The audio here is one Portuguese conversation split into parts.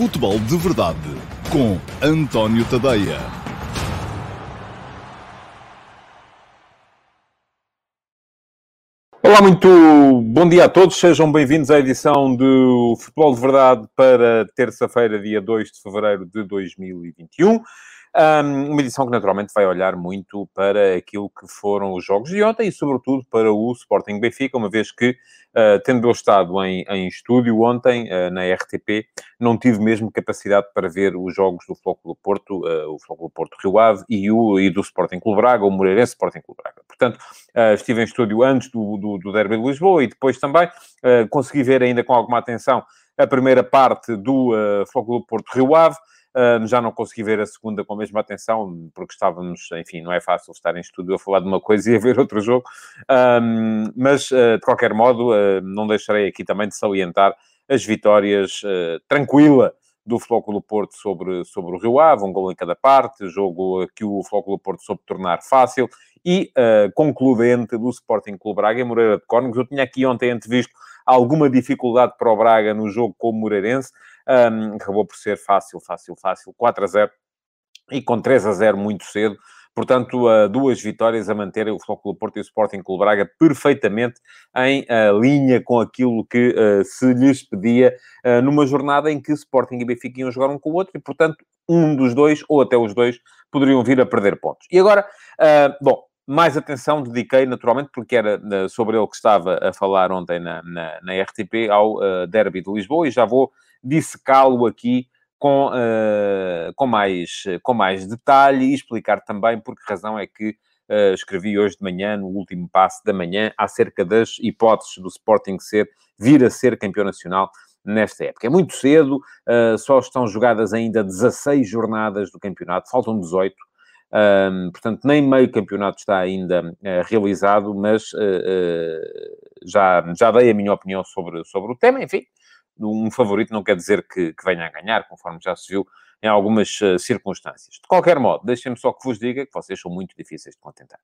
Futebol de Verdade com António Tadeia. Olá, muito bom dia a todos. Sejam bem-vindos à edição do Futebol de Verdade para terça-feira, dia 2 de fevereiro de 2021. Um, uma edição que naturalmente vai olhar muito para aquilo que foram os jogos de ontem e, sobretudo, para o Sporting Benfica, uma vez que, uh, tendo eu estado em, em estúdio ontem, uh, na RTP, não tive mesmo capacidade para ver os jogos do Flóculo Porto, uh, o Flóculo Porto Rio Ave e, o, e do Sporting Clube Braga, o Moreirense Sporting Clube Braga. Portanto, estive em estúdio antes do, do, do Derby de Lisboa e depois também consegui ver ainda com alguma atenção a primeira parte do uh, Flóculo Porto Rio Ave. Já não consegui ver a segunda com a mesma atenção, porque estávamos, enfim, não é fácil estar em estúdio a falar de uma coisa e a ver outro jogo. Mas, uh, de qualquer modo, uh, não deixarei aqui também de salientar as vitórias uh, tranquila do Flóculo Porto sobre, sobre o Rio Ave, um gol em cada parte, jogo que o Flóculo Porto soube tornar fácil, e uh, concludente do Sporting Clube Braga em Moreira de Cónegos. Eu tinha aqui ontem antevisto alguma dificuldade para o Braga no jogo com o Moreirense, um, acabou por ser fácil, fácil, fácil, 4 a 0 e com 3 a 0 muito cedo. Portanto, duas vitórias a manter o Flóculo Porto e o Sporting Clube Braga perfeitamente em uh, linha com aquilo que uh, se lhes pedia numa jornada em que Sporting e Benfica iam jogar um com o outro e, portanto, um dos dois, ou até os dois, poderiam vir a perder pontos. E agora, bom, mais atenção dediquei, naturalmente, porque era sobre ele que estava a falar ontem na, na, na RTP, ao uh, Derby de Lisboa, e já vou dissecá-lo aqui com, uh, com, mais, com mais detalhe e explicar também por que razão é que uh, escrevi hoje de manhã, no último passo da manhã, acerca das hipóteses do Sporting ser, vir a ser campeão nacional nesta época. É muito cedo, só estão jogadas ainda 16 jornadas do campeonato, faltam 18. Um, portanto, nem meio campeonato está ainda uh, realizado, mas uh, já, já dei a minha opinião sobre, sobre o tema. Enfim, um favorito não quer dizer que, que venha a ganhar, conforme já se viu em algumas uh, circunstâncias. De qualquer modo, deixem-me só que vos diga que vocês são muito difíceis de contentar.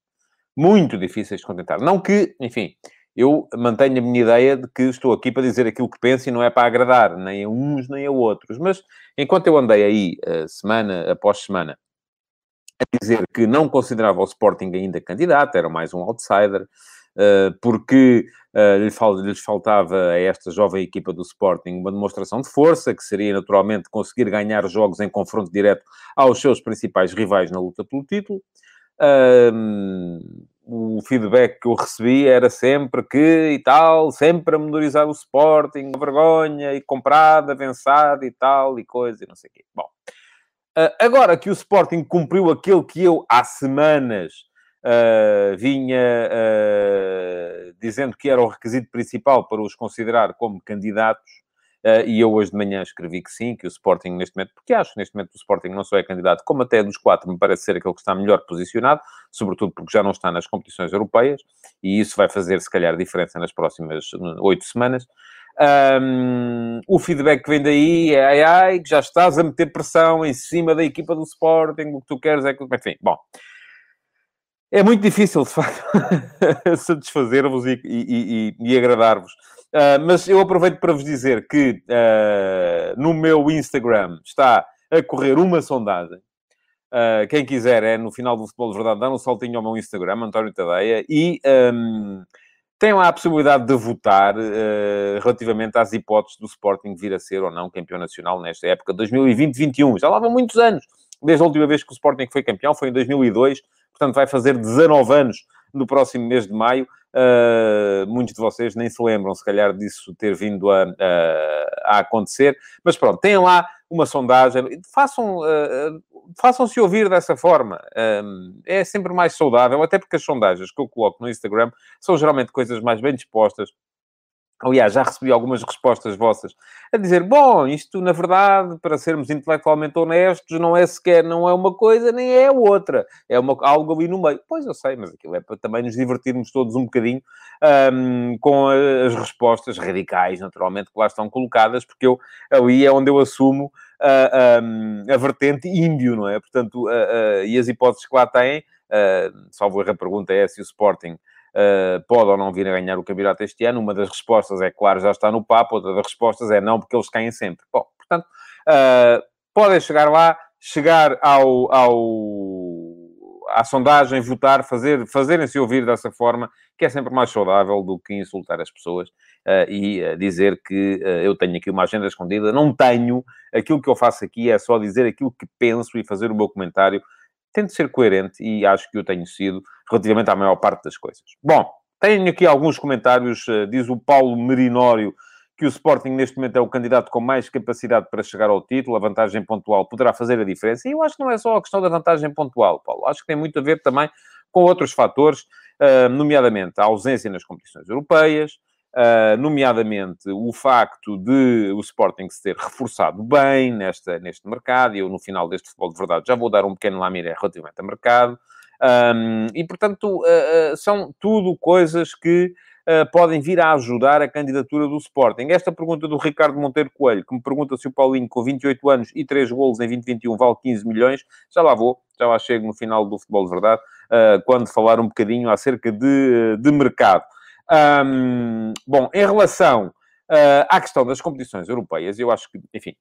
Muito difíceis de contentar. Não que, enfim, eu mantenho a minha ideia de que estou aqui para dizer aquilo que penso e não é para agradar nem a uns nem a outros. Mas enquanto eu andei aí, uh, semana após semana, a dizer que não considerava o Sporting ainda candidato, era mais um outsider, eh, porque eh, lhes faltava a esta jovem equipa do Sporting uma demonstração de força, que seria naturalmente conseguir ganhar jogos em confronto direto aos seus principais rivais na luta pelo título. o feedback que eu recebi era sempre que e tal, sempre a menorizar o Sporting, vergonha e comprada, avançada e tal, e coisa, e não sei o quê. Bom, agora que o Sporting cumpriu aquilo que eu há semanas uh, vinha uh, dizendo que era o requisito principal para os considerar como candidatos, uh, e eu hoje de manhã escrevi que sim, que o Sporting neste momento, porque acho que neste momento o Sporting não só é candidato, como até dos quatro me parece ser aquele que está melhor posicionado, sobretudo porque já não está nas competições europeias, e isso vai fazer, se calhar, diferença nas próximas oito semanas. Um, o feedback que vem daí é ai ai, que já estás a meter pressão em cima da equipa do Sporting, o que tu queres é que. Enfim, bom, é muito difícil, de facto, satisfazer-vos e, e, e, e agradar-vos. Uh, mas eu aproveito para vos dizer que uh, no meu Instagram está a correr uma sondagem. Uh, quem quiser é no final do Futebol de Verdade, dá um saltinho ao meu Instagram, António Tadeia, e um, tem lá a possibilidade de votar relativamente às hipóteses do Sporting vir a ser ou não campeão nacional nesta época 2020-21. Já lá vão muitos anos. Desde a última vez que o Sporting foi campeão, foi em 2002 portanto vai fazer 19 anos no próximo mês de maio. Uh, muitos de vocês nem se lembram, se calhar, disso ter vindo a, a, a acontecer. Mas pronto, têm lá uma sondagem, façam, uh, façam-se ouvir dessa forma. Uh, é sempre mais saudável, até porque as sondagens que eu coloco no Instagram são geralmente coisas mais bem dispostas, Aliás, já recebi algumas respostas vossas a dizer: bom, isto na verdade, para sermos intelectualmente honestos, não é sequer, não é uma coisa nem é outra, é uma, algo ali no meio. Pois eu sei, mas aquilo é para também nos divertirmos todos um bocadinho um, com as respostas radicais, naturalmente, que lá estão colocadas, porque eu ali é onde eu assumo a, a, a vertente índio, não é? Portanto, a, e as hipóteses que lá têm, uh, salvo a pergunta é se o Sporting uh, pode ou não vir a ganhar o campeonato este ano. Uma das respostas é, claro, já está no papo, outra das respostas é não, porque eles caem sempre. Bom, Portanto, uh, podem chegar lá, chegar ao, ao, à sondagem, votar, fazer, fazerem-se ouvir dessa forma, que é sempre mais saudável do que insultar as pessoas uh, e uh, dizer que uh, eu tenho aqui uma agenda escondida. Não tenho. Aquilo que eu faço aqui é só dizer aquilo que penso e fazer o meu comentário. Tento ser coerente e acho que eu tenho sido relativamente à maior parte das coisas. Bom, tenho aqui alguns comentários. diz o Paulo Merinório que o Sporting neste momento é o candidato com mais capacidade para chegar ao título, a vantagem pontual poderá fazer a diferença. E eu acho que não é só a questão da vantagem pontual, Paulo. Acho que tem muito a ver também com outros fatores, uh, nomeadamente a ausência nas competições europeias, uh, nomeadamente o facto de o Sporting se ter reforçado bem nesta, neste mercado, e eu no final deste futebol de verdade já vou dar um pequeno lamiré relativamente ao mercado, um, e portanto são tudo coisas que podem vir a ajudar a candidatura do Sporting. Esta pergunta do Ricardo Monteiro Coelho, que me pergunta se o Paulinho, com 28 anos e 3 golos em 2021, vale 15 milhões, já lá vou, já lá chego no final do Futebol de Verdade, uh, quando falar um bocadinho acerca de, de mercado. Bom, em relação à questão das competições europeias, eu acho que, enfim,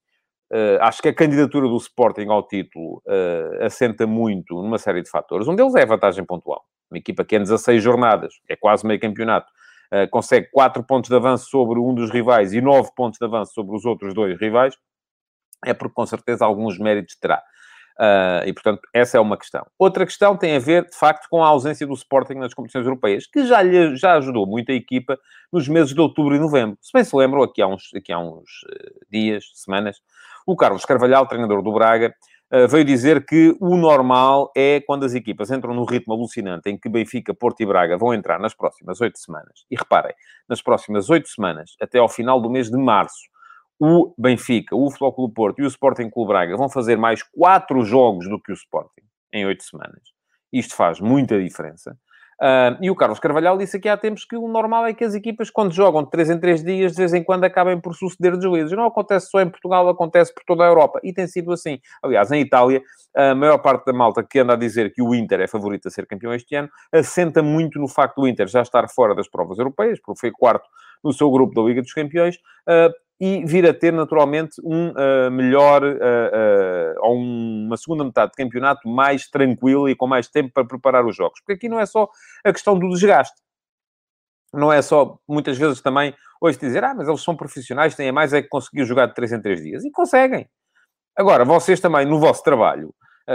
Uh, acho que a candidatura do Sporting ao título uh, assenta muito numa série de fatores. Um deles é a vantagem pontual. Uma equipa que em 16 jornadas, é quase meio campeonato, consegue 4 pontos de avanço sobre um dos rivais e 9 pontos de avanço sobre os outros dois rivais, é porque com certeza alguns méritos terá. Uh, e, portanto, essa é uma questão. Outra questão tem a ver, de facto, com a ausência do Sporting nas competições europeias, que já, lhe, já ajudou muito a equipa nos meses de outubro e novembro. Se bem se lembram, aqui há uns, aqui há uns uh, dias, semanas, o Carlos Carvalhal, treinador do Braga, veio dizer que o normal é quando as equipas entram no ritmo alucinante em que Benfica, Porto e Braga vão entrar nas próximas oito semanas. E reparem, nas próximas oito semanas, até ao final do mês de março, o Benfica, o Futebol Clube Porto e o Sporting Clube Braga vão fazer mais quatro jogos do que o Sporting em oito semanas. Isto faz muita diferença. Uh, e o Carlos Carvalhal disse aqui há tempos que o normal é que as equipas, quando jogam de 3 em 3 dias, de vez em quando acabem por suceder deslizes. Não acontece só em Portugal, acontece por toda a Europa. E tem sido assim. Aliás, em Itália, a maior parte da malta que anda a dizer que o Inter é favorito a ser campeão este ano, assenta muito no facto do Inter já estar fora das provas europeias, porque foi quarto no seu grupo da Liga dos Campeões, uh, e vir a ter naturalmente um uh, melhor uh, uh, ou uma segunda metade de campeonato mais tranquila e com mais tempo para preparar os jogos. Porque aqui não é só a questão do desgaste. Não é só, muitas vezes também, hoje dizer, ah, mas eles são profissionais, têm mais é que conseguir jogar de 3 em 3 dias. E conseguem. Agora, vocês também, no vosso trabalho,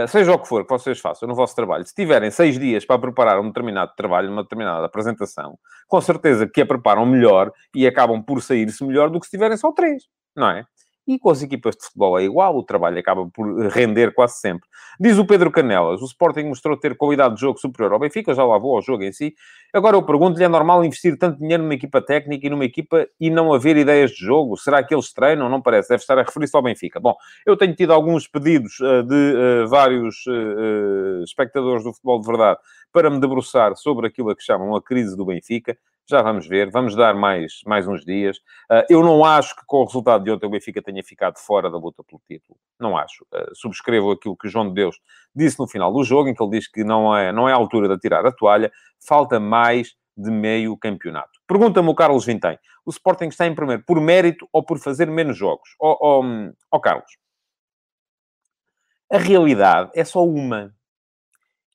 seja o que for que vocês façam no vosso trabalho, se tiverem seis dias para preparar um determinado trabalho, uma determinada apresentação, com certeza que a preparam melhor e acabam por sair-se melhor do que se tiverem só três, não é? E com as equipas de futebol é igual, o trabalho acaba por render quase sempre. Diz o Pedro Canelas, o Sporting mostrou ter qualidade de jogo superior ao Benfica, já lá vou ao jogo em si. Agora eu pergunto-lhe, é normal investir tanto dinheiro numa equipa técnica e numa equipa e não haver ideias de jogo? Será que eles treinam? Não parece, deve estar a referir-se ao Benfica. Bom, eu tenho tido alguns pedidos uh, de uh, vários uh, espectadores do futebol de verdade para me debruçar sobre aquilo a que chamam a crise do Benfica. Já vamos ver, vamos dar mais, mais uns dias. Uh, eu não acho que com o resultado de ontem o Benfica tenha ficado fora da luta pelo título. Não acho. Uh, subscrevo aquilo que o João de Deus disse no final do jogo, em que ele diz que não é, não é a altura de tirar a toalha, falta mais de meio campeonato. Pergunta-me o Carlos Vintém. O Sporting está em primeiro por mérito ou por fazer menos jogos? Ó oh, oh, oh, Carlos, a realidade é só uma.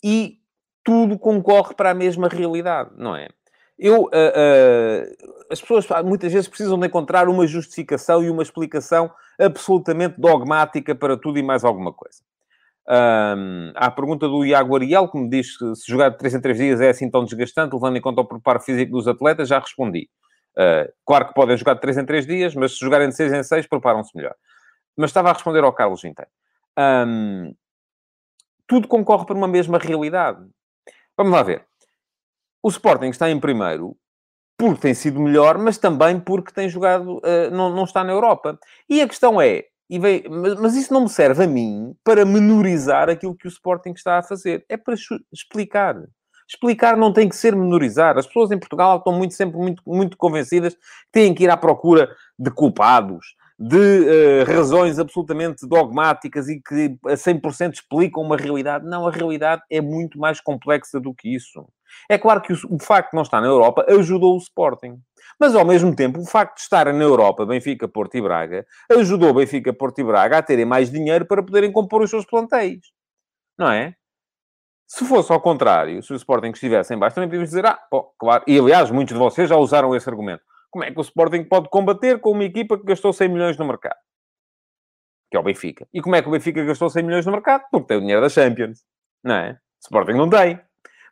E tudo concorre para a mesma realidade, não é? Eu, uh, uh, as pessoas muitas vezes precisam de encontrar uma justificação e uma explicação absolutamente dogmática para tudo e mais alguma coisa. Um, há a pergunta do Iago Ariel, que me diz que se jogar de 3 em 3 dias é assim tão desgastante, levando em conta o preparo físico dos atletas, já respondi. Uh, claro que podem jogar de 3 em 3 dias, mas se jogarem de 6 em 6, preparam-se melhor. Mas estava a responder ao Carlos inteiro. Um, tudo concorre para uma mesma realidade. Vamos lá ver. O Sporting está em primeiro porque tem sido melhor, mas também porque tem jogado, uh, não, não está na Europa. E a questão é, e mas, mas, isso não me serve a mim para menorizar aquilo que o Sporting está a fazer. É para explicar. Explicar não tem que ser menorizar. As pessoas em Portugal estão muito, sempre muito, muito convencidas que têm que ir à procura de culpados, de uh, razões absolutamente dogmáticas e que a 100% explicam uma realidade. Não, a realidade é muito mais complexa do que isso. É claro que o, o facto de não estar na Europa ajudou o Sporting. Mas, ao mesmo tempo, o facto de estar na Europa, Benfica, Porto e Braga, ajudou Benfica, Porto e Braga a terem mais dinheiro para poderem compor os seus plantéis. Não é? Se fosse ao contrário, se o Sporting estivesse em baixo, também podíamos dizer, ah, pô, claro. E, aliás, muitos de vocês já usaram esse argumento. Como é que o Sporting pode combater com uma equipa que gastou 100 milhões no mercado? Que é o Benfica. E como é que o Benfica gastou 100 milhões no mercado? Porque tem o dinheiro da Champions. Não é? O Sporting não tem.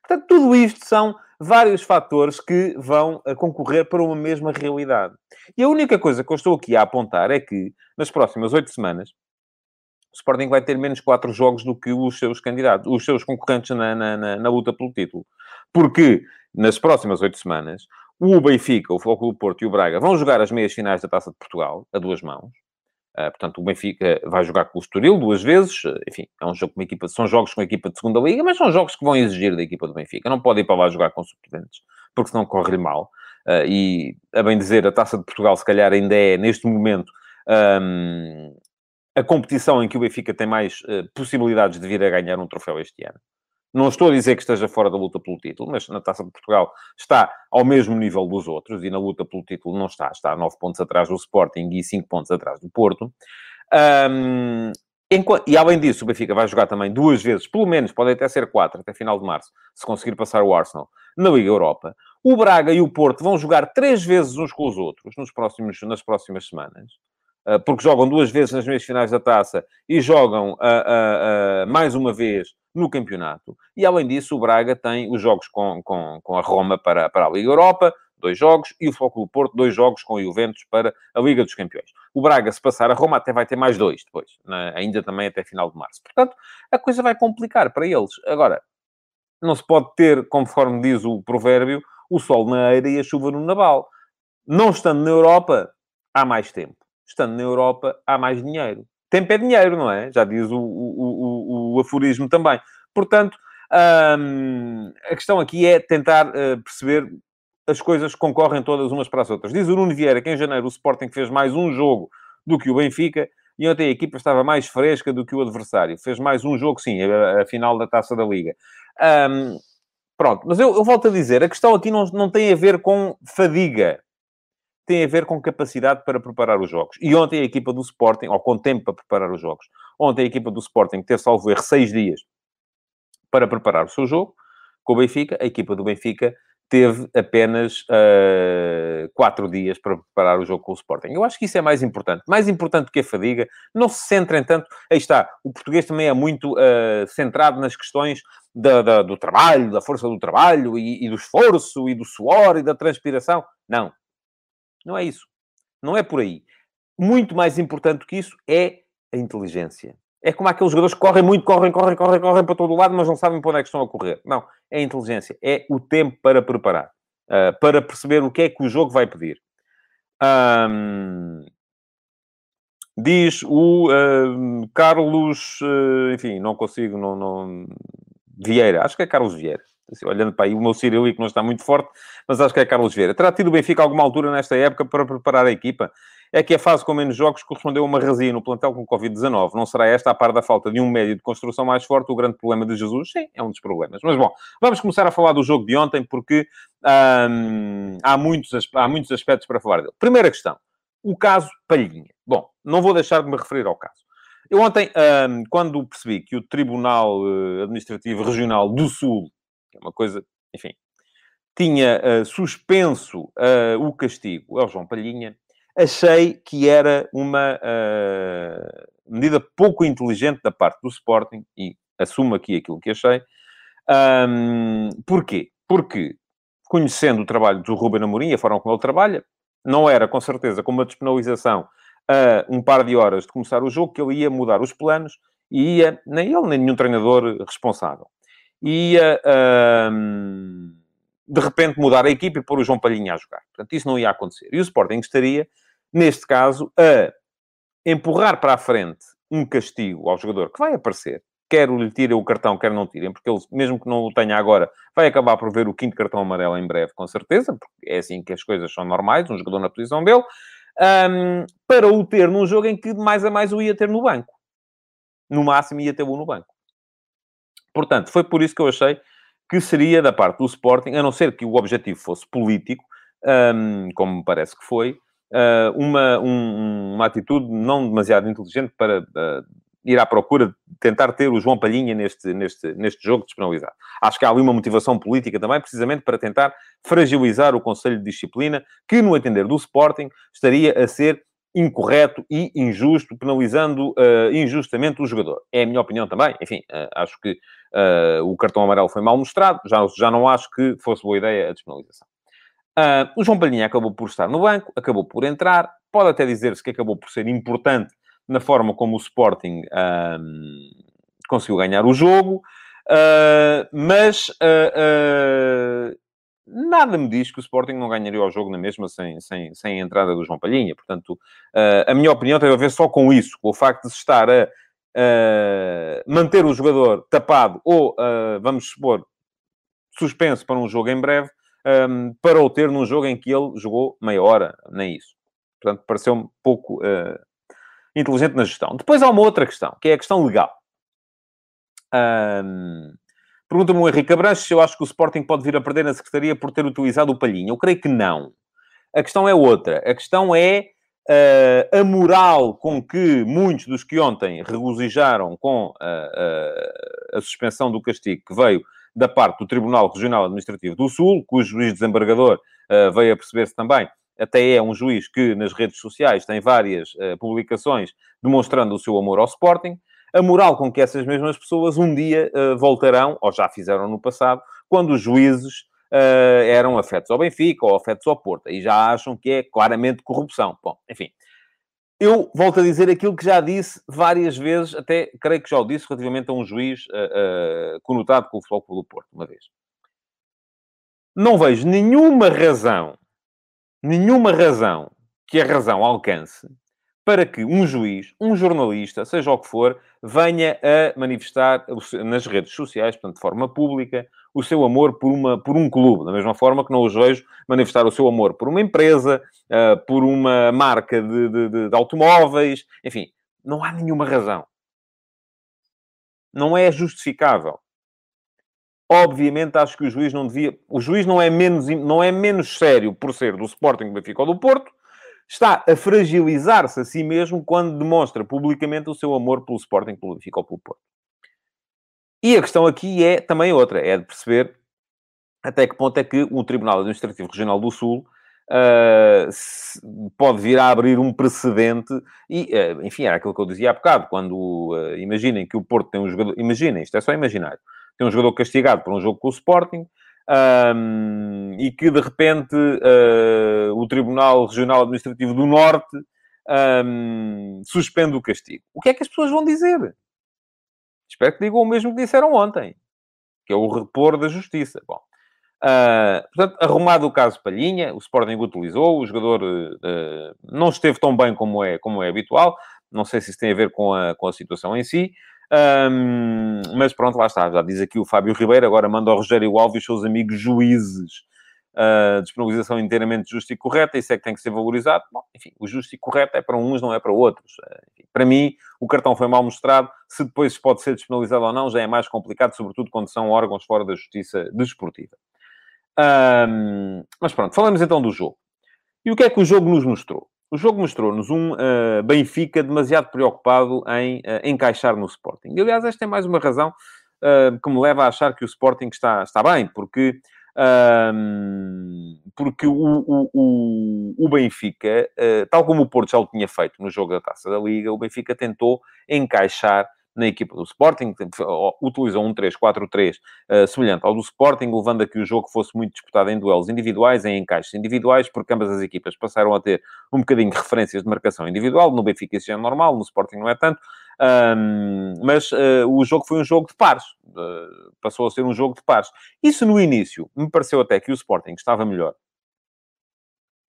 Portanto, tudo isto são vários fatores que vão eh, concorrer para uma mesma realidade. E a única coisa que eu estou aqui a apontar é que, nas próximas oito semanas, o Sporting vai ter menos quatro jogos do que os seus candidatos, os seus concorrentes na, na, na, na luta pelo título. Porque, nas próximas oito semanas, o Benfica, o Futebol Porto e o Braga vão jogar as meias finais da Taça de Portugal, a duas mãos. Uh, portanto, o Benfica vai jogar com o Estoril duas vezes. Uh, enfim, é um jogo com equipa, são jogos com a equipa de segunda liga, mas são jogos que vão exigir da equipa do Benfica. Não pode ir para lá jogar com suplentes, porque senão corre-lhe mal. Uh, e, a bem dizer, a Taça de Portugal, se calhar, ainda é, neste momento, a competição em que o Benfica tem mais possibilidades de vir a ganhar um troféu este ano. Não estou a dizer que esteja fora da luta pelo título, mas na Taça de Portugal está ao mesmo nível dos outros e na luta pelo título não está. Está a 9 pontos atrás do Sporting e 5 pontos atrás do Porto. Um, enquanto, e além disso, o Benfica vai jogar também duas vezes, pelo menos, pode até ser quatro, até final de março, se conseguir passar o Arsenal na Liga Europa. O Braga e o Porto vão jogar três vezes uns com os outros nos próximos, nas próximas semanas. Uh, porque jogam duas vezes nas meias finais da taça e jogam uh, uh, mais uma vez no campeonato. E, além disso, o Braga tem os jogos com, com, com a Roma para, para a Liga Europa, dois jogos, e o do Porto, dois jogos com o Juventus para a Liga dos Campeões. O Braga, se passar a Roma, até vai ter mais dois depois, né? ainda também até final de março. Portanto, a coisa vai complicar para eles. Agora, não se pode ter, conforme diz o provérbio, o sol na eira e a chuva no naval. Não estando na Europa, há mais tempo. Estando na Europa, há mais dinheiro tempo é dinheiro, não é? Já diz o, o, o, o aforismo também. Portanto, hum, a questão aqui é tentar uh, perceber as coisas concorrem todas umas para as outras. Diz o Nuno Vieira que em janeiro o Sporting fez mais um jogo do que o Benfica e ontem a equipa estava mais fresca do que o adversário. Fez mais um jogo, sim, a, a final da Taça da Liga. Um, pronto, mas eu, eu, volto a dizer, a questão aqui não, não tem a ver com fadiga tem a ver com capacidade para preparar os jogos. E ontem a equipa do Sporting, ou com tempo para preparar os jogos, ontem a equipa do Sporting ter salvo erro seis dias para preparar o seu jogo, com o Benfica, a equipa do Benfica teve apenas uh, quatro dias para preparar o jogo com o Sporting. Eu acho que isso é mais importante. Mais importante que a fadiga. Não se centrem tanto... Aí está, o português também é muito uh, centrado nas questões da, da, do trabalho, da força do trabalho e, e do esforço e do suor e da transpiração. Não. Não é isso. Não é por aí. Muito mais importante do que isso é a inteligência. É como aqueles jogadores que correm muito, correm, correm, correm, correm para todo lado, mas não sabem para onde é que estão a correr. Não. É a inteligência. É o tempo para preparar. Uh, para perceber o que é que o jogo vai pedir. Um, diz o uh, Carlos... Uh, enfim, não consigo... Não, não, Vieira. Acho que é Carlos Vieira. Assim, olhando para aí, o meu cirílico não está muito forte, mas acho que é Carlos Vieira. Terá tido o Benfica alguma altura nesta época para preparar a equipa? É que a fase com menos jogos correspondeu a uma razia no plantel com Covid-19. Não será esta, a par da falta de um médio de construção mais forte, o grande problema de Jesus? Sim, é um dos problemas. Mas bom, vamos começar a falar do jogo de ontem, porque hum, há, muitos, há muitos aspectos para falar dele. Primeira questão, o caso Palhinha. Bom, não vou deixar de me referir ao caso. Eu ontem, hum, quando percebi que o Tribunal eh, Administrativo Regional do Sul que é uma coisa, enfim, tinha uh, suspenso uh, o castigo ao João Palhinha, achei que era uma uh, medida pouco inteligente da parte do Sporting, e assumo aqui aquilo que achei. Um, porquê? Porque, conhecendo o trabalho do Ruben Amorim, a forma como ele trabalha, não era, com certeza, com uma despenalização a um par de horas de começar o jogo, que ele ia mudar os planos e ia, nem ele, nem nenhum treinador responsável ia um, de repente mudar a equipe e pôr o João Palhinha a jogar. Portanto, isso não ia acontecer. E o Sporting estaria, neste caso, a empurrar para a frente um castigo ao jogador que vai aparecer. Quer lhe tirem o cartão, quer não tirem, porque ele, mesmo que não o tenha agora, vai acabar por ver o quinto cartão amarelo em breve, com certeza, porque é assim que as coisas são normais, um jogador na posição dele, um, para o ter num jogo em que mais a mais o ia ter no banco. No máximo ia ter o no banco. Portanto, foi por isso que eu achei que seria da parte do Sporting, a não ser que o objetivo fosse político, um, como me parece que foi, uh, uma, um, uma atitude não demasiado inteligente para uh, ir à procura de tentar ter o João Palhinha neste, neste, neste jogo despenalizado. Acho que há ali uma motivação política também, precisamente para tentar fragilizar o Conselho de Disciplina, que, no entender do Sporting, estaria a ser incorreto e injusto, penalizando uh, injustamente o jogador. É a minha opinião também. Enfim, uh, acho que uh, o cartão amarelo foi mal mostrado. Já, já não acho que fosse boa ideia a despenalização. o João Palhinha acabou por estar no banco, acabou por entrar. Pode até dizer-se que acabou por ser importante na forma como o Sporting um, conseguiu ganhar o jogo, mas nada me diz que o Sporting não ganharia o jogo na mesma sem, sem, sem a entrada do João Palhinha. Portanto, a minha opinião tem a ver só com isso, com o facto de se estar a manter o jogador tapado ou, vamos supor, suspenso para um jogo em breve, um, para o ter num jogo em que ele jogou meia hora, nem isso. Portanto, pareceu-me pouco inteligente na gestão. Depois há uma outra questão, que é a questão legal. Um, Pergunta-me o Henrique Abranches se eu acho que o Sporting pode vir a perder na Secretaria por ter utilizado o Palhinha. Eu creio que não. A questão é outra. A questão é uh, a moral com que muitos dos que ontem regozijaram com a, a, a suspensão do castigo que veio da parte do Tribunal Regional Administrativo do Sul, cujo juiz desembargador uh, veio a perceber-se também até é um juiz que nas redes sociais tem várias uh, publicações demonstrando o seu amor ao Sporting, a moral com que essas mesmas pessoas um dia uh, voltarão, ou já fizeram no passado, quando os juízes uh, eram afetos ao Benfica ou afetos ao Porto, e já acham que é claramente corrupção. Bom, enfim. Eu volto a dizer aquilo que já disse várias vezes, até creio que já o disse relativamente a um juiz conotado com o Futebol do Porto, uma vez. Não vejo nenhuma razão nenhuma razão que a razão alcance para que um juiz, um jornalista, seja o que for, venha a manifestar nas redes sociais, portanto, de forma pública, o seu amor por, uma, por um clube, da mesma forma que não os vejo manifestar o seu amor por uma empresa, uh, por uma marca de, de, de automóveis, enfim, não há nenhuma razão. Não é justificável. Obviamente, acho que o juiz não devia. O juiz não é menos, não é menos sério por ser do Sporting, do Benfica ou do Porto. Está a fragilizar-se a si mesmo quando demonstra publicamente o seu amor pelo Sporting, pelo Benfica ou pelo Porto. E a questão aqui é também outra: é de perceber até que ponto é que o Tribunal Administrativo Regional do Sul uh, pode vir a abrir um precedente e, uh, enfim, era aquilo que eu dizia há bocado, quando uh, imaginem que o Porto tem um jogador, imaginem, isto é só imaginário, tem um jogador castigado por um jogo com o Sporting, um, e que de repente uh, o Tribunal Regional Administrativo do Norte um, suspende o castigo. O que é que as pessoas vão dizer? Espero que digam o mesmo que disseram ontem, que é o repor da justiça. Bom, uh, portanto, arrumado o caso Palhinha, o Sporting utilizou, o jogador uh, não esteve tão bem como é, como é habitual. Não sei se isso tem a ver com a, com a situação em si. Um, mas pronto, lá está. Já diz aqui o Fábio Ribeiro, agora manda ao Rogério Alves e os seus amigos juízes. Uh, disponibilização inteiramente justa e correta, isso é que tem que ser valorizado. Bom, enfim, o justo e correto é para uns, não é para outros. Uh, para mim, o cartão foi mal mostrado. Se depois pode ser disponibilizado ou não, já é mais complicado, sobretudo quando são órgãos fora da justiça desportiva. Um, mas pronto, falamos então do jogo. E o que é que o jogo nos mostrou? O jogo mostrou-nos um uh, Benfica demasiado preocupado em uh, encaixar no Sporting. E, aliás, esta é mais uma razão uh, que me leva a achar que o Sporting está, está bem, porque, porque o, o, o, o Benfica, tal como o Porto já o tinha feito no jogo da Taça da Liga, o Benfica tentou encaixar na equipa do Sporting, utilizou um 3-4-3 uh, eh, semelhante ao do Sporting, levando a que o jogo fosse muito disputado em duelos individuais, em encaixes individuais, porque ambas as equipas passaram a ter um bocadinho de referências de marcação individual. No Benfica isso é normal, no Sporting não é tanto. Um, mas uh, o jogo foi um jogo de pares, uh, passou a ser um jogo de pares. Isso no início me pareceu até que o Sporting estava melhor.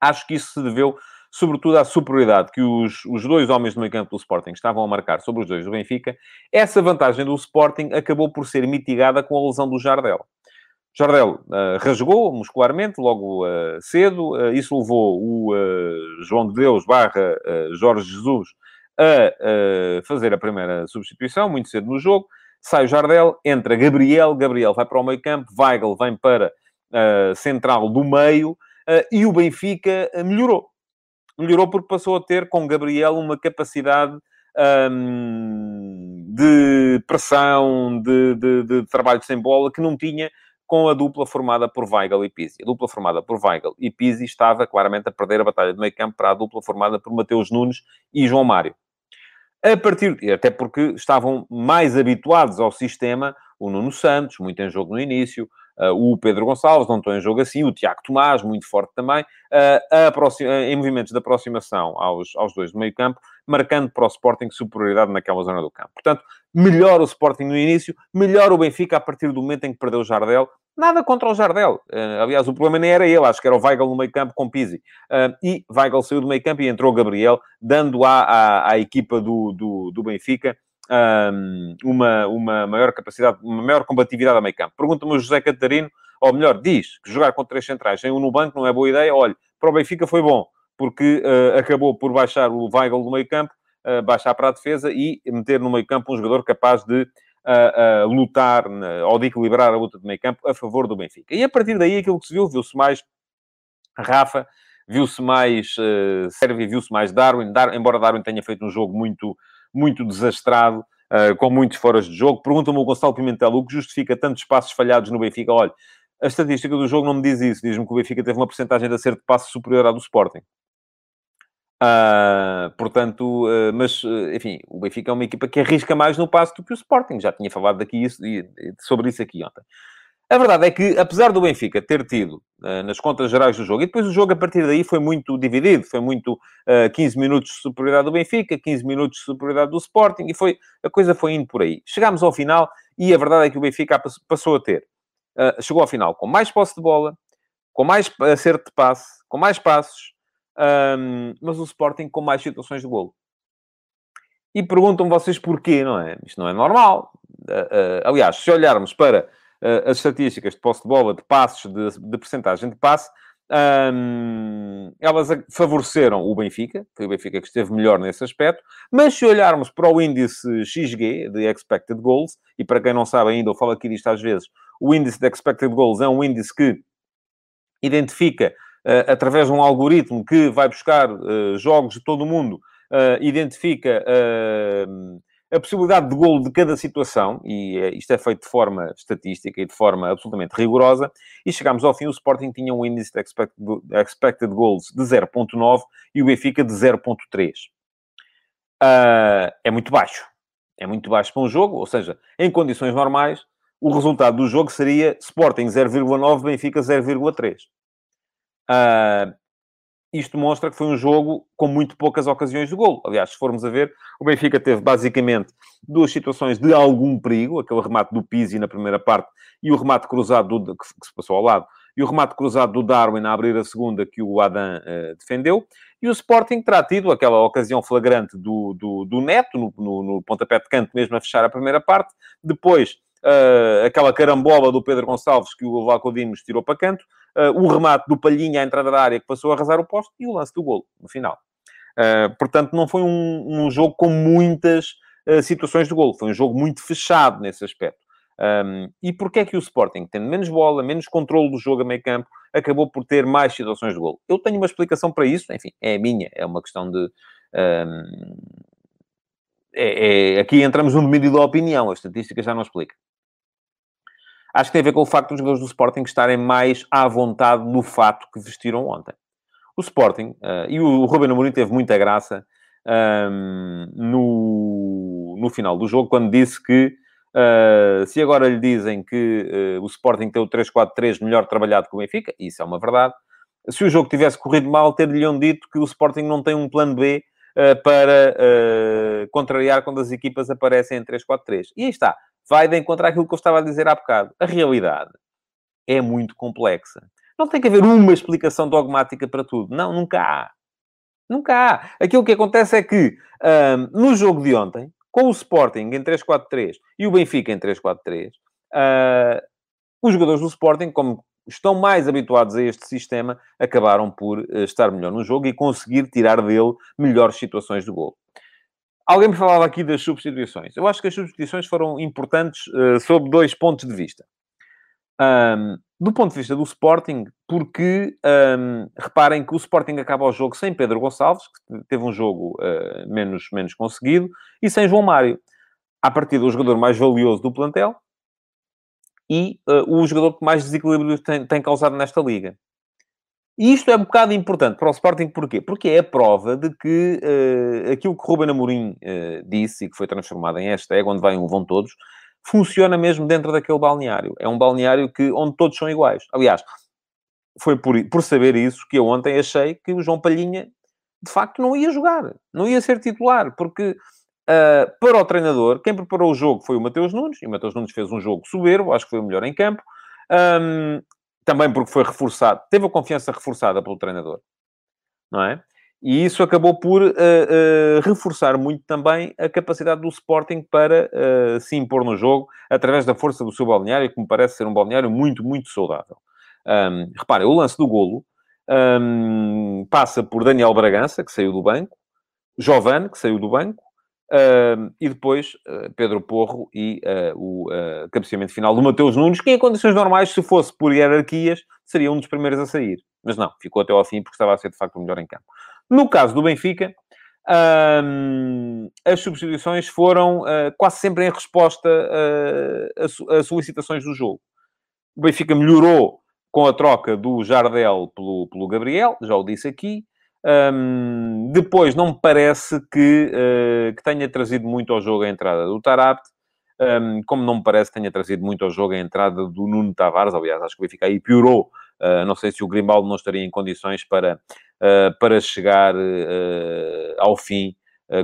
Acho que isso se deveu sobretudo à superioridade que os, os dois homens do meio campo do Sporting estavam a marcar sobre os dois do Benfica, essa vantagem do Sporting acabou por ser mitigada com a lesão do Jardel. Jardel uh, rasgou muscularmente logo uh, cedo, uh, isso levou o João de Deus barra Jorge Jesus a fazer a primeira substituição, muito cedo no jogo. sai o Jardel, entra Gabriel, Gabriel vai para o meio campo, Weigl vem para central do meio, e o Benfica melhorou. Melhorou porque passou a ter, com Gabriel, uma capacidade um, de pressão, de, de, de, trabalho sem bola, que não tinha com a dupla formada por Weigl e Pizzi. A dupla formada por Weigl e Pizzi estava claramente a perder a batalha de meio campo para a dupla formada por Mateus Nunes e João Mário. A partir, até porque estavam mais habituados ao sistema, o Nuno Santos, muito em jogo no início, o Pedro Gonçalves, não estou em jogo assim, o Tiago Tomás, muito forte também, uh, em movimentos de aproximação aos, aos dois do meio campo, marcando para o Sporting superioridade naquela zona do campo. Portanto, melhor o Sporting no início, melhor o Benfica a partir do momento em que perdeu o Jardel. Nada contra o Jardel. Aliás, o problema nem era ele, acho que era o Weigl no meio campo com Pizzi. e Weigl saiu do meio campo e entrou Gabriel, dando à, à, à equipa do, do, do Benfica uma, uma maior capacidade, uma maior combatividade a meio campo. Pergunta-me o José Catarino, ou melhor, diz que jogar com três centrais sem um no banco não é boa ideia. Olha, para o Benfica foi bom, porque uh, acabou por baixar o Weigl do meio campo, uh, baixar para a defesa e meter no meio campo um jogador capaz de uh, lutar ou de equilibrar a luta do meio campo a favor do Benfica. E a partir daí aquilo que se viu, viu-se mais Rafa, viu-se mais uh, viu-se mais Darwin, Dar embora Darwin tenha feito um jogo muito muito desastrado, uh, com muitos foras de jogo. Pergunta-me o Gonçalo Pimentel o que justifica tantos passos falhados no Benfica. Olha, a estatística do jogo não me diz isso. Diz-me que o Benfica teve uma porcentagem de acerto de passos superior à do Sporting. Uh, portanto, uh, mas, enfim, o Benfica é uma equipa que arrisca mais no passo do que o Sporting. Já tinha falado daqui isso, sobre isso aqui ontem. A verdade é que, apesar do Benfica ter tido uh, nas contas gerais do jogo, e depois o jogo a partir daí foi muito dividido, foi muito uh, eh, 15 minutos de superioridade do Benfica, 15 minutos de superioridade do Sporting, e foi, a coisa foi indo por aí. Chegámos ao final e a verdade é que o Benfica passou a ter, uh, chegou ao final com mais posse de bola, com mais acerto de passe, com mais passos, um, mas o Sporting com mais situações de golo. E perguntam vocês porquê, não é? Isto não é normal. aliás, se olharmos para uh, as estatísticas de posse de bola, de passos, de, de percentagem de passe, um, elas favoreceram o Benfica, foi o Benfica que esteve melhor nesse aspecto, mas se olharmos para o índice XG, de Expected Goals, e para quem não sabe ainda, eu falo aqui disto às vezes, o índice de Expected Goals é um índice que identifica, uh, através de um algoritmo que vai buscar uh, jogos de todo o mundo, uh, identifica a possibilidade de golo de cada situação, e é, isto é feito de forma estatística e de forma absolutamente rigorosa, e chegámos ao fim, o Sporting tinha um índice de expected, expected goals de 0.9 e o Benfica de 0.3. Uh, ah, é muito baixo. É muito baixo para um jogo, ou seja, em condições normais, o resultado do jogo seria Sporting 0,9, Benfica 0,3. Uh, isto mostra que foi um jogo com muito poucas ocasiões de golo. Aliás, se formos a ver, o Benfica teve basicamente duas situações de algum perigo, aquele remate do Pizzi na primeira parte e o remate cruzado do, que, se passou ao lado, e o remate cruzado do Darwin a abrir a segunda que o Adam uh, defendeu. E o Sporting terá tido aquela ocasião flagrante do, do, do Neto, no, no, no pontapé de canto, mesmo a fechar a primeira parte. Depois, uh, aquela carambola do Pedro Gonçalves que o Vlaco Dimos tirou para canto, uh, o remate do Palhinha à entrada da área que passou a arrasar o posto e o lance do golo no final. Uh, portanto, não foi um, um jogo com muitas situações de golo, foi um jogo muito fechado nesse aspecto. Um, e porquê é que o Sporting, tendo menos bola, menos controle do jogo a meio campo, acabou por ter mais situações de golo? Eu tenho uma explicação para isso, enfim, é a minha, é uma questão de... Um, é, é, aqui entramos no domínio da opinião, a estatística já não explica. Acho que tem a ver com o facto dos jogadores do Sporting estarem mais à vontade no fato que vestiram ontem. O Sporting, uh, e o Ruben Amorim teve muita graça um, no, no final do jogo, quando disse que uh, se agora lhe dizem que uh, o Sporting tem o 3-4-3 melhor trabalhado que o Benfica, isso é uma verdade. Se o jogo tivesse corrido mal, ter-lhe-ão dito que o Sporting não tem um plano B para contrariar quando as equipas aparecem em 3-4-3. E aí está vai de encontrar aquilo que eu estava a dizer há bocado. A realidade é muito complexa. Não tem que haver uma explicação dogmática para tudo. Não, nunca há. Nunca há. Aquilo que acontece é que, um, no jogo de ontem, com o Sporting em 3-4-3 e o Benfica em 3-4-3, uh, hum, os jogadores do Sporting, como estão mais habituados a este sistema, acabaram por uh, estar melhor no jogo e conseguir tirar dele melhores situações de gol. Alguém me falava aqui das substituições. Eu acho que as substituições foram importantes uh, sob dois pontos de vista. Um, do ponto de vista do Sporting, porque um, reparem que o Sporting acaba o jogo sem Pedro Gonçalves, que teve um jogo uh, menos, menos conseguido, e sem João Mário. A partir do jogador mais valioso do plantel e uh, o jogador que mais desequilíbrio tem, tem causado nesta liga. E isto é um bocado importante para o Sporting, porquê? Porque é a prova de que uh, aquilo que Ruben Amorim uh, disse e que foi transformado em hashtag, onde vai um vão todos, funciona mesmo dentro daquele balneário. É um balneário que, onde todos são iguais. Aliás, foi por, por saber isso que eu ontem achei que o João Palhinha, de facto, não ia jogar. Não ia ser titular, porque uh, para o treinador, quem preparou o jogo foi o Mateus Nunes, e o Mateus Nunes fez um jogo soberbo, acho que foi o melhor em campo. Um, também porque foi reforçado, teve a confiança reforçada pelo treinador, não é? E isso acabou por uh, uh, reforçar muito também a capacidade do Sporting para uh, se impor no jogo através da força do seu balneário, que me parece ser um balneário muito, muito saudável. Um, reparem, o lance do golo um, passa por Daniel Bragança, que saiu do banco, Giovane, que saiu do banco, Uh, e depois uh, Pedro Porro e uh, o uh, cabeceamento final do Mateus Nunes, que em condições normais, se fosse por hierarquias, seria um dos primeiros a sair. Mas não, ficou até ao fim porque estava a ser de facto o melhor em campo. No caso do Benfica, as substituições foram quase sempre em resposta a, a, solicitações do jogo. O Benfica melhorou com a troca do Jardel pelo, pelo Gabriel, já o disse aqui. Um, depois, não me parece que, uh, que tenha trazido muito ao jogo a entrada do Tarapte, um, como não me parece que tenha trazido muito ao jogo a entrada do Nuno Tavares. Aliás, acho que o Benfica aí piorou. Uh, não sei se o Grimaldo não estaria em condições para, uh, para chegar ao fim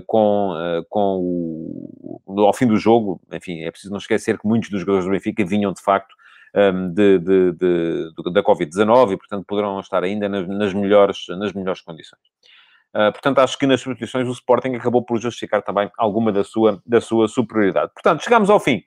com, com o, ao fim do jogo. Enfim, é preciso não esquecer que muitos dos jogadores do Benfica vinham, de facto, um, de, de, de, da Covid-19 e, portanto, poderão estar ainda nas, nas, melhores, nas melhores condições. Uh, portanto, acho que nas substituições o Sporting acabou por justificar também alguma da sua, da sua superioridade. Portanto, chegamos ao fim.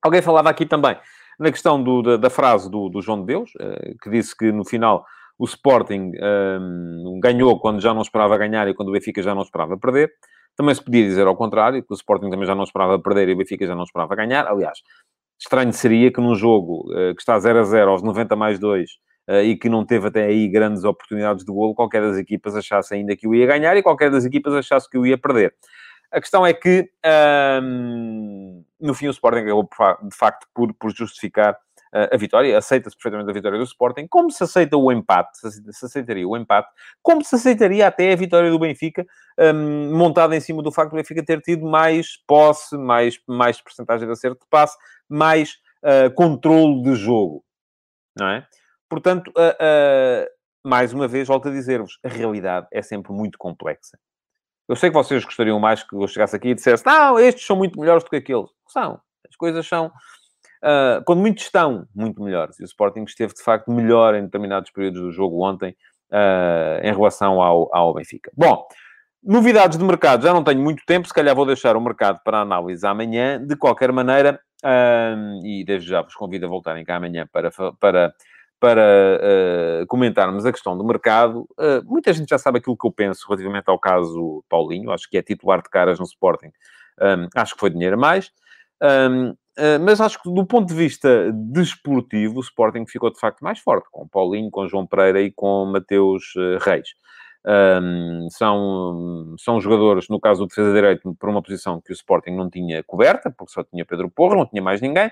Alguém falava aqui também na questão do, da, da, frase do, do, João de Deus, uh, que disse que no final o Sporting um, ganhou quando já não esperava ganhar e quando o Benfica já não esperava perder. Também se podia dizer ao contrário, que o Sporting também já não esperava perder e o Benfica já não esperava ganhar. Aliás, Estranho seria que num jogo uh, que está 0 a 0 aos 90 mais 2 uh, eh, e que não teve até aí grandes oportunidades de golo, qualquer das equipas achasse ainda que o ia ganhar e qualquer das equipas achasse que o ia perder. A questão é que, no fim, o Sporting acabou, de facto, por, por justificar a vitória, aceita-se perfeitamente a vitória do Sporting, como se aceita o empate, se aceitaria o empate, como se aceitaria até a vitória do Benfica, um, montada em cima do facto do Benfica ter tido mais posse, mais, mais porcentagem de acerto de passe, mais uh, controle de jogo, não é? Portanto, uh, uh, mais uma vez, volto a dizer-vos, a realidade é sempre muito complexa. Eu sei que vocês gostariam mais que eu chegasse aqui e dissesse, não, estes são muito melhores do que aqueles. São. As coisas são uh, quando muitos estão muito melhores. E o Sporting esteve, de facto, melhor em determinados períodos do jogo ontem uh, em relação ao, ao Benfica. Bom, novidades de mercado. Já não tenho muito tempo, se calhar vou deixar o mercado para análise amanhã. De qualquer maneira, uh, e desde já vos convido a voltarem cá amanhã para... para para uh, comentarmos a questão do mercado. Uh, muita gente já sabe aquilo que eu penso relativamente ao caso Paulinho. Acho que é titular de caras no Sporting. Um, acho que foi dinheiro a mais. Um, ah, mas acho que do ponto de vista desportivo, o Sporting ficou de facto mais forte, com Paulinho, com João Pereira e com Mateus uh, Reis. Um, são, são jogadores, no caso do defesa direito, por uma posição que o Sporting não tinha coberta, porque só tinha Pedro Porro, não tinha mais ninguém.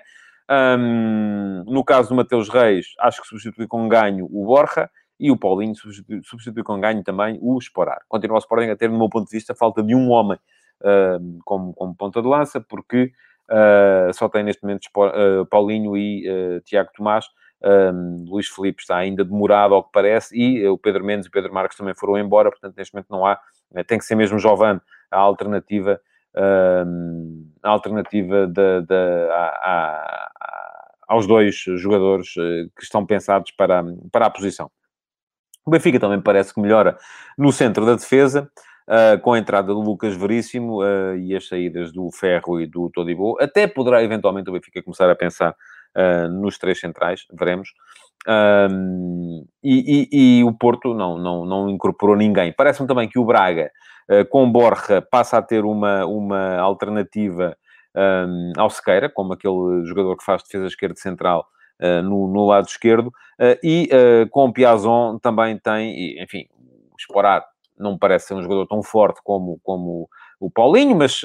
Um, no caso do Mateus Reis, acho que substitui com ganho o Borja e o Paulinho substitui, substitui com ganho também o Esporar. Continua o Sporting a ter, no meu ponto de vista, falta de um homem uh, como, como ponta de lança, porque Uh, só tem neste momento uh, Paulinho e uh, Tiago Tomás. Um, Luís Felipe está ainda demorado, ao que parece, e o Pedro Mendes e o Pedro Marques também foram embora, portanto, neste momento não há. Tem que ser mesmo Jovan a alternativa, a alternativa de, de, a, a, aos dois jogadores que estão pensados para, para a posição. O Benfica também parece que melhora no centro da defesa uh, com a entrada do Lucas Veríssimo uh, e as saídas do Ferro e do Todibo. Até poderá eventualmente o Benfica começar a pensar uh, nos três centrais, veremos. Um, e, e, e, o Porto não, não, não incorporou ninguém. Parece-me também que o Braga com Borja passa a ter uma, uma alternativa um, ao Sequeira, como aquele jogador que faz defesa esquerda central uh, no, no, lado esquerdo, uh, e uh, com o Piazon também tem, enfim, o Não parece ser um jogador tão forte como, como o Paulinho, mas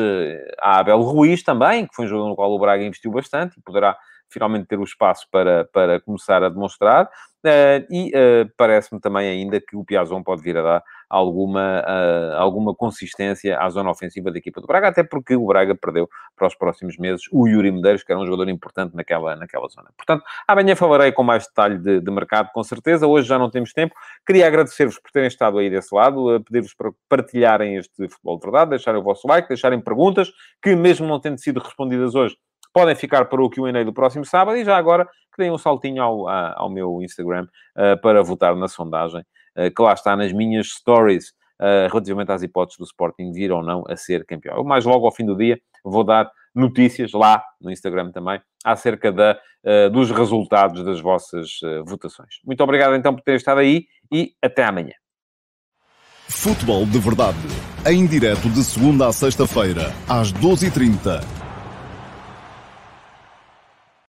há Abel Ruiz também, que foi um jogador no qual o Braga investiu bastante e poderá finalmente ter o espaço para, para começar a demonstrar. Uh, e uh, parece-me também ainda que o Piazon pode vir a dar alguma, uh, alguma consistência à zona ofensiva da equipa do Braga, até porque o Braga perdeu para os próximos meses o Yuri Medeiros, que era um jogador importante naquela, naquela zona. Portanto, amanhã falarei com mais detalhe de, de mercado, com certeza. Hoje já não temos tempo. Queria agradecer-vos por terem estado aí desse lado, pedir-vos para partilharem este futebol de verdade, deixarem o vosso like, deixarem perguntas, que mesmo não tendo sido respondidas hoje, podem ficar para o Q&A do próximo sábado e já agora que deem um saltinho ao, ao meu Instagram uh, para votar na sondagem, que lá está nas minhas stories, uh, relativamente às hipóteses do Sporting vir ou não a ser campeão. Eu, mais logo ao fim do dia, vou dar notícias lá no Instagram também acerca da, dos resultados das vossas votações. Muito obrigado então por terem estado aí e até amanhã. Futebol de Verdade, em direto de segunda a sexta-feira, às 12h30